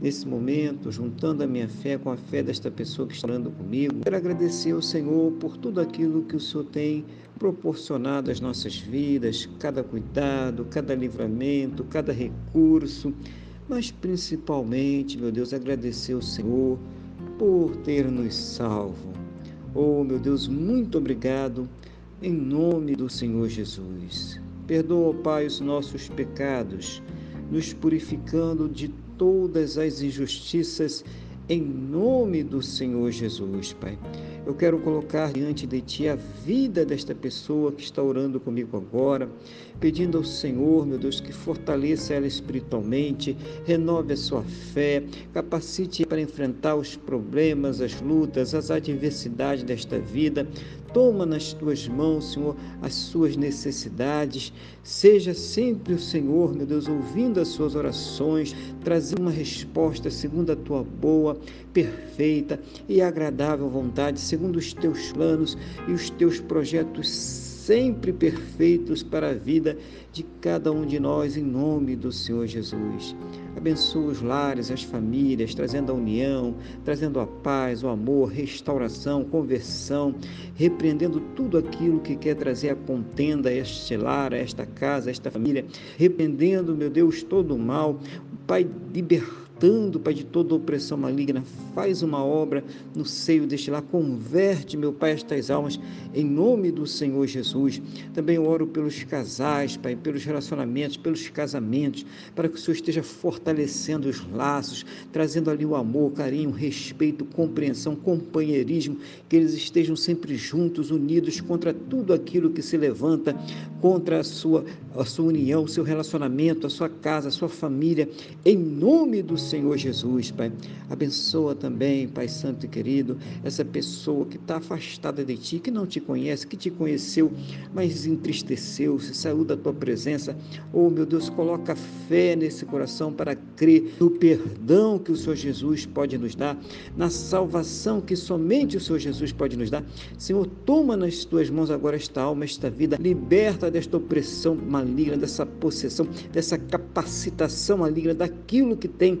nesse momento, juntando a minha fé com a fé desta pessoa que está orando comigo. Quero agradecer ao Senhor por tudo aquilo que o Senhor tem proporcionado às nossas vidas, cada cuidado, cada livramento, cada recurso, mas principalmente, meu Deus, agradecer ao Senhor por ter nos salvo. Oh, meu Deus, muito obrigado em nome do Senhor Jesus. Perdoa, Pai, os nossos pecados, nos purificando de todas as injustiças em nome do Senhor Jesus, Pai. Eu quero colocar diante de Ti a vida desta pessoa que está orando comigo agora, pedindo ao Senhor, meu Deus, que fortaleça ela espiritualmente, renove a sua fé, capacite para enfrentar os problemas, as lutas, as adversidades desta vida. Toma nas tuas mãos, Senhor, as suas necessidades. Seja sempre o Senhor, meu Deus, ouvindo as suas orações, trazendo uma resposta segundo a tua boa, perfeita e agradável vontade, segundo os teus planos e os teus projetos sempre perfeitos para a vida de cada um de nós, em nome do Senhor Jesus. Abençoa os lares, as famílias, trazendo a união, trazendo a paz, o amor, restauração, conversão, repreendendo tudo aquilo que quer trazer a contenda a este lar, a esta casa, a esta família, repreendendo, meu Deus, todo o mal. Pai, libertando libertando, Pai, de toda opressão maligna. Faz uma obra no seio deste lar. Converte, meu Pai, estas almas em nome do Senhor Jesus. Também oro pelos casais, Pai, pelos relacionamentos, pelos casamentos, para que o Senhor esteja fortalecendo os laços, trazendo ali o amor, carinho, respeito, compreensão, companheirismo, que eles estejam sempre juntos, unidos contra tudo aquilo que se levanta contra a sua, a sua união, o seu relacionamento, a sua casa, a sua família, em nome do Senhor Jesus, Pai. Abençoa também, Pai Santo e querido, essa pessoa que está afastada de Ti, que não te conhece, que te conheceu, mas entristeceu-se, saiu da Tua presença. Oh, meu Deus, coloca fé nesse coração para crer no perdão que o Senhor Jesus pode nos dar, na salvação que somente o Senhor Jesus pode nos dar. Senhor, toma nas Tuas mãos agora esta alma, esta vida, liberta desta opressão maligna, dessa possessão, dessa capacitação maligna, daquilo que tem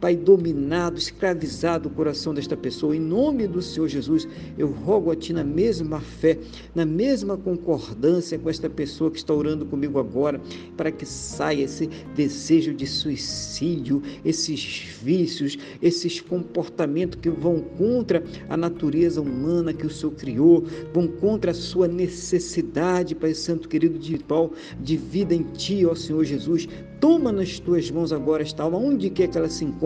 Pai, dominado, escravizado o coração desta pessoa. Em nome do Senhor Jesus, eu rogo a Ti na mesma fé, na mesma concordância com esta pessoa que está orando comigo agora, para que saia esse desejo de suicídio, esses vícios, esses comportamentos que vão contra a natureza humana que o Senhor criou, vão contra a sua necessidade, Pai Santo querido, de, de vida em Ti, ó Senhor Jesus. Toma nas tuas mãos agora esta alma, onde quer que ela se encontre,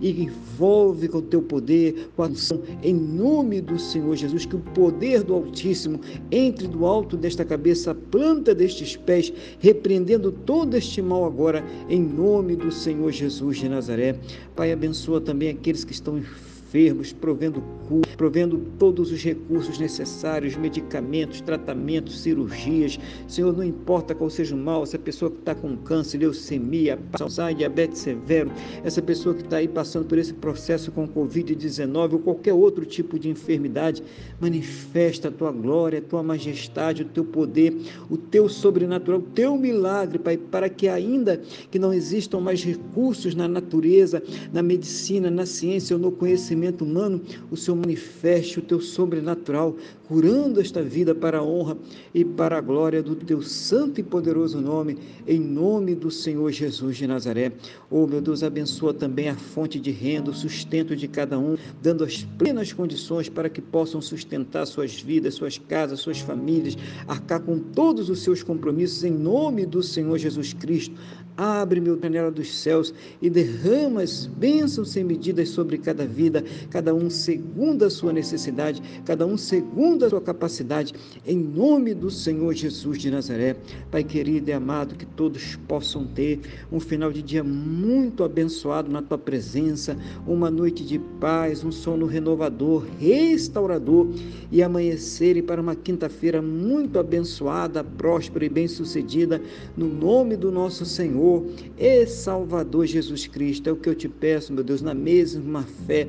e envolve com o teu poder, com a unção, em nome do Senhor Jesus, que o poder do Altíssimo entre do alto desta cabeça, a planta destes pés, repreendendo todo este mal agora, em nome do Senhor Jesus de Nazaré. Pai, abençoa também aqueles que estão enfermos enfermos, provendo cura, provendo todos os recursos necessários, medicamentos, tratamentos, cirurgias. Senhor, não importa qual seja o mal, essa pessoa que está com câncer, leucemia, diabetes severo, essa pessoa que está aí passando por esse processo com Covid-19 ou qualquer outro tipo de enfermidade, manifesta a tua glória, a tua majestade, o teu poder, o teu sobrenatural, o teu milagre, Pai, para que ainda que não existam mais recursos na natureza, na medicina, na ciência ou no conhecimento, conhecimento humano, o Senhor manifeste o teu sobrenatural, curando esta vida para a honra e para a glória do teu santo e poderoso nome, em nome do Senhor Jesus de Nazaré. Oh, meu Deus, abençoa também a fonte de renda, o sustento de cada um, dando as plenas condições para que possam sustentar suas vidas, suas casas, suas famílias, arcar com todos os seus compromissos, em nome do Senhor Jesus Cristo. Abre, meu janela dos céus e derrama as bênçãos sem medidas sobre cada vida, cada um segundo a sua necessidade, cada um segundo a sua capacidade, em nome do Senhor Jesus de Nazaré. Pai querido e amado, que todos possam ter um final de dia muito abençoado na tua presença, uma noite de paz, um sono renovador, restaurador e amanhecerem para uma quinta-feira muito abençoada, próspera e bem-sucedida, no nome do nosso Senhor e Salvador Jesus Cristo. É o que eu te peço, meu Deus, na mesma fé,